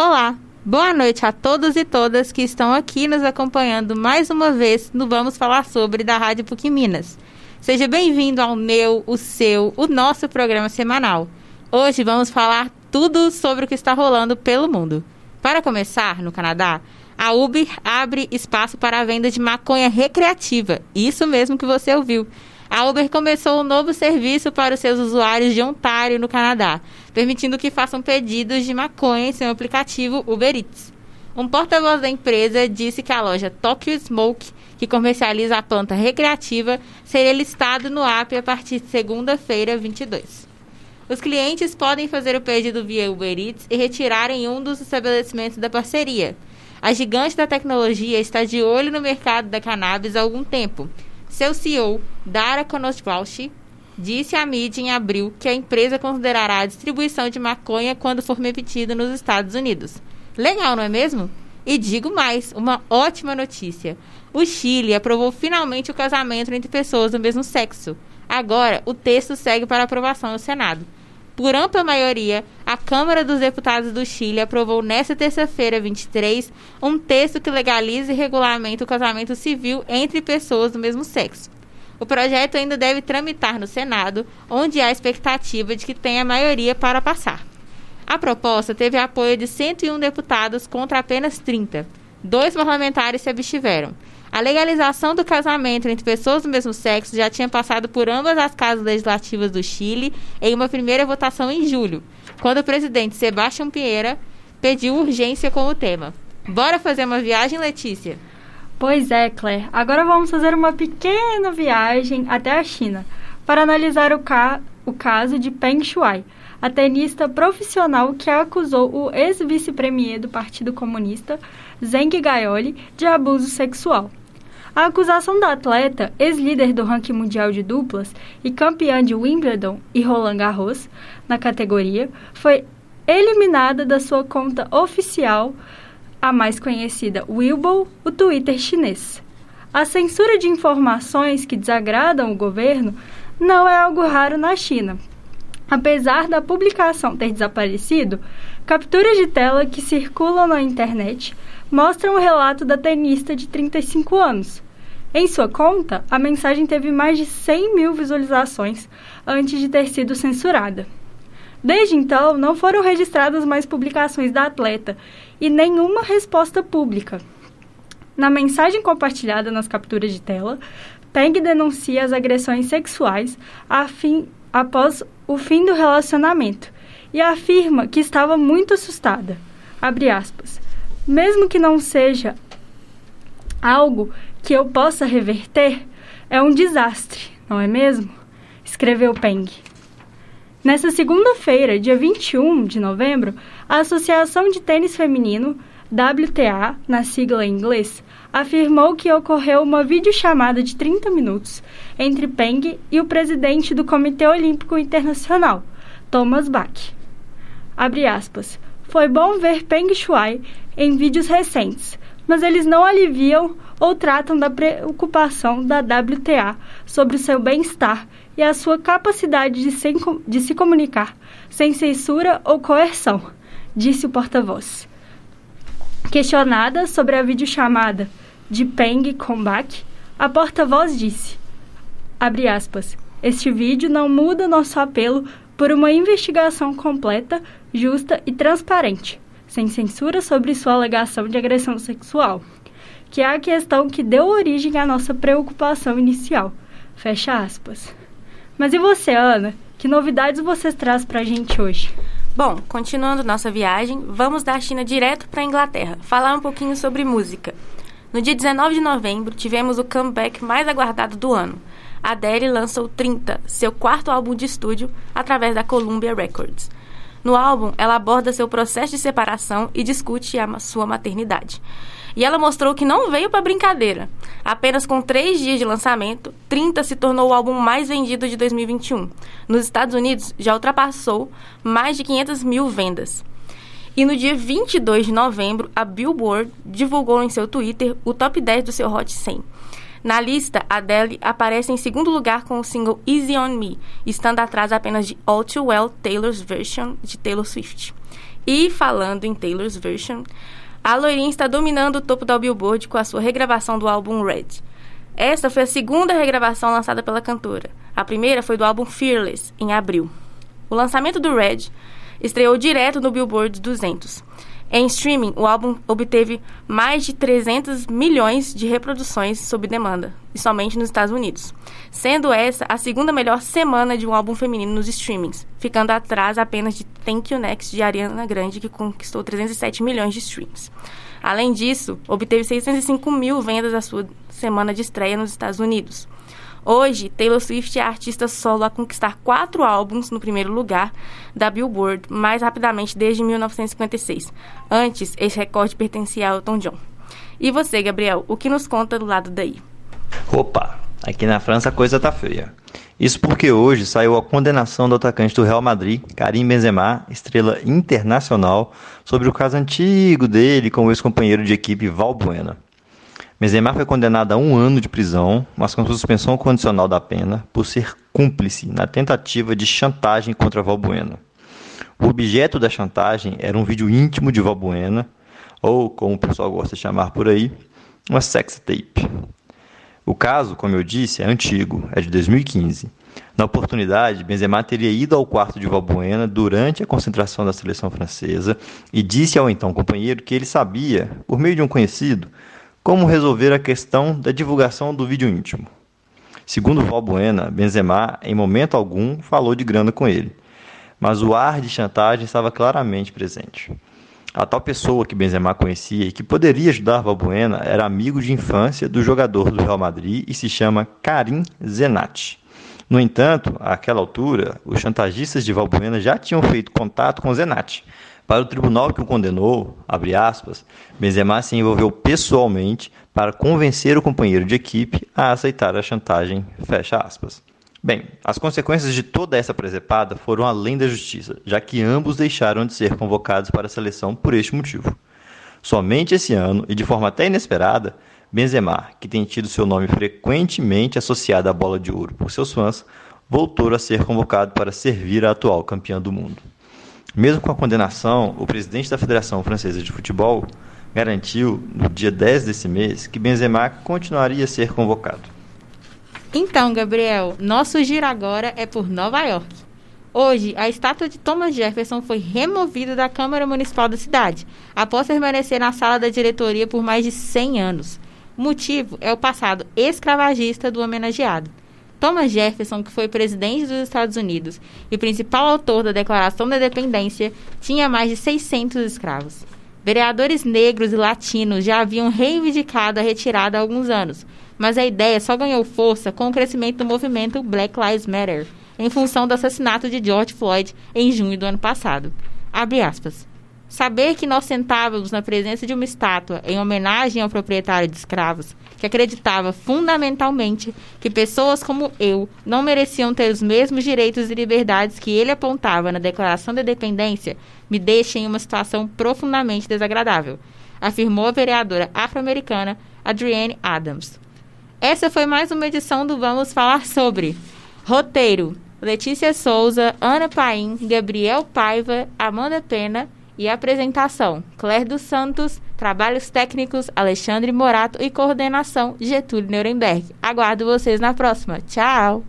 Olá, boa noite a todos e todas que estão aqui nos acompanhando mais uma vez no Vamos Falar Sobre da Rádio PUC Minas. Seja bem-vindo ao meu, o seu, o nosso programa semanal. Hoje vamos falar tudo sobre o que está rolando pelo mundo. Para começar, no Canadá, a Uber abre espaço para a venda de maconha recreativa. Isso mesmo que você ouviu. A Uber começou um novo serviço para os seus usuários de Ontário, no Canadá, permitindo que façam pedidos de maconha em seu aplicativo Uber Eats. Um porta-voz da empresa disse que a loja Tokyo Smoke, que comercializa a planta recreativa, seria listado no app a partir de segunda-feira, 22. Os clientes podem fazer o pedido via Uber Eats e retirar em um dos estabelecimentos da parceria. A gigante da tecnologia está de olho no mercado da cannabis há algum tempo seu CEO, Dara Konoswalshi, disse à mídia em abril que a empresa considerará a distribuição de maconha quando for permitida nos Estados Unidos. Legal, não é mesmo? E digo mais, uma ótima notícia. O Chile aprovou finalmente o casamento entre pessoas do mesmo sexo. Agora, o texto segue para aprovação no Senado. Por ampla maioria, a Câmara dos Deputados do Chile aprovou nesta terça-feira, 23, um texto que legaliza e regulamenta o casamento civil entre pessoas do mesmo sexo. O projeto ainda deve tramitar no Senado, onde há expectativa de que tenha maioria para passar. A proposta teve apoio de 101 deputados contra apenas 30. Dois parlamentares se abstiveram. A legalização do casamento entre pessoas do mesmo sexo já tinha passado por ambas as casas legislativas do Chile em uma primeira votação em julho, quando o presidente Sebastião Pinheira pediu urgência com o tema. Bora fazer uma viagem, Letícia? Pois é, Claire. Agora vamos fazer uma pequena viagem até a China para analisar o, ca o caso de Peng Shuai, a tenista profissional que acusou o ex-vice-premier do Partido Comunista, Zeng Gaioli, de abuso sexual. A acusação da atleta, ex-líder do ranking mundial de duplas e campeã de Wimbledon e Roland Garros na categoria, foi eliminada da sua conta oficial, a mais conhecida Weibo, o Twitter chinês. A censura de informações que desagradam o governo não é algo raro na China. Apesar da publicação ter desaparecido, capturas de tela que circulam na internet mostram o relato da tenista de 35 anos, em sua conta, a mensagem teve mais de 100 mil visualizações antes de ter sido censurada. Desde então, não foram registradas mais publicações da atleta e nenhuma resposta pública. Na mensagem compartilhada nas capturas de tela, Peng denuncia as agressões sexuais fim, após o fim do relacionamento e afirma que estava muito assustada. Mesmo que não seja algo que eu possa reverter é um desastre, não é mesmo? Escreveu Peng. Nessa segunda-feira, dia 21 de novembro, a Associação de Tênis Feminino, WTA, na sigla em inglês, afirmou que ocorreu uma videochamada de 30 minutos entre Peng e o presidente do Comitê Olímpico Internacional, Thomas Bach. Abre aspas. Foi bom ver Peng Shuai em vídeos recentes, mas eles não aliviam ou tratam da preocupação da WTA sobre o seu bem-estar e a sua capacidade de se, de se comunicar sem censura ou coerção, disse o porta-voz. Questionada sobre a videochamada de Peng Combak, a porta-voz disse, aspas, este vídeo não muda nosso apelo por uma investigação completa, justa e transparente sem censura sobre sua alegação de agressão sexual, que é a questão que deu origem à nossa preocupação inicial. Fecha aspas. Mas e você, Ana? Que novidades você traz para a gente hoje? Bom, continuando nossa viagem, vamos da China direto para a Inglaterra, falar um pouquinho sobre música. No dia 19 de novembro, tivemos o comeback mais aguardado do ano. Adele lançou 30, seu quarto álbum de estúdio, através da Columbia Records. No álbum, ela aborda seu processo de separação e discute a sua maternidade. E ela mostrou que não veio para brincadeira. Apenas com três dias de lançamento, 30 se tornou o álbum mais vendido de 2021. Nos Estados Unidos, já ultrapassou mais de 500 mil vendas. E no dia 22 de novembro, a Billboard divulgou em seu Twitter o top 10 do seu Hot 100. Na lista, Adele aparece em segundo lugar com o single Easy on Me, estando atrás apenas de All Too Well Taylor's Version de Taylor Swift. E falando em Taylor's Version, a loirinha está dominando o topo da Billboard com a sua regravação do álbum Red. Esta foi a segunda regravação lançada pela cantora. A primeira foi do álbum Fearless, em abril. O lançamento do Red estreou direto no Billboard 200. Em streaming, o álbum obteve mais de 300 milhões de reproduções sob demanda, e somente nos Estados Unidos, sendo essa a segunda melhor semana de um álbum feminino nos streamings, ficando atrás apenas de Thank You Next de Ariana Grande, que conquistou 307 milhões de streams. Além disso, obteve 605 mil vendas a sua semana de estreia nos Estados Unidos. Hoje, Taylor Swift é a artista solo a conquistar quatro álbuns no primeiro lugar da Billboard mais rapidamente desde 1956. Antes, esse recorde pertencia a Elton John. E você, Gabriel, o que nos conta do lado daí? Opa, aqui na França a coisa tá feia. Isso porque hoje saiu a condenação do atacante do Real Madrid, Karim Benzema, estrela internacional, sobre o caso antigo dele com o ex-companheiro de equipe Valbuena. Benzema foi condenado a um ano de prisão, mas com suspensão condicional da pena, por ser cúmplice na tentativa de chantagem contra Valbuena. O objeto da chantagem era um vídeo íntimo de Valbuena, ou, como o pessoal gosta de chamar por aí, uma sex tape. O caso, como eu disse, é antigo, é de 2015. Na oportunidade, Benzema teria ido ao quarto de Valbuena durante a concentração da seleção francesa e disse ao então companheiro que ele sabia, por meio de um conhecido, como resolver a questão da divulgação do vídeo íntimo. Segundo Valbuena, Benzema, em momento algum, falou de grana com ele, mas o ar de chantagem estava claramente presente. A tal pessoa que Benzema conhecia e que poderia ajudar Valbuena era amigo de infância do jogador do Real Madrid e se chama Karim Zenat. No entanto, àquela altura, os chantagistas de Valbuena já tinham feito contato com Zenat, para o tribunal que o condenou, abre aspas, Benzema se envolveu pessoalmente para convencer o companheiro de equipe a aceitar a chantagem, fecha aspas. Bem, as consequências de toda essa presepada foram além da justiça, já que ambos deixaram de ser convocados para a seleção por este motivo. Somente esse ano, e de forma até inesperada, Benzema, que tem tido seu nome frequentemente associado à bola de ouro por seus fãs, voltou a ser convocado para servir a atual campeã do mundo. Mesmo com a condenação, o presidente da Federação Francesa de Futebol garantiu, no dia 10 desse mês, que Benzema continuaria a ser convocado. Então, Gabriel, nosso giro agora é por Nova York. Hoje, a estátua de Thomas Jefferson foi removida da Câmara Municipal da cidade, após permanecer na sala da diretoria por mais de 100 anos. O motivo é o passado escravagista do homenageado. Thomas Jefferson, que foi presidente dos Estados Unidos e principal autor da Declaração da Independência, tinha mais de 600 escravos. Vereadores negros e latinos já haviam reivindicado a retirada há alguns anos, mas a ideia só ganhou força com o crescimento do movimento Black Lives Matter, em função do assassinato de George Floyd em junho do ano passado. Abre aspas. Saber que nós sentávamos na presença de uma estátua em homenagem ao proprietário de escravos, que acreditava fundamentalmente que pessoas como eu não mereciam ter os mesmos direitos e liberdades que ele apontava na Declaração da Independência, me deixa em uma situação profundamente desagradável, afirmou a vereadora afro-americana Adrienne Adams. Essa foi mais uma edição do Vamos Falar Sobre. Roteiro: Letícia Souza, Ana Paim, Gabriel Paiva, Amanda Pena e apresentação: Claire dos Santos, trabalhos técnicos: Alexandre Morato e coordenação: Getúlio Nuremberg. Aguardo vocês na próxima. Tchau!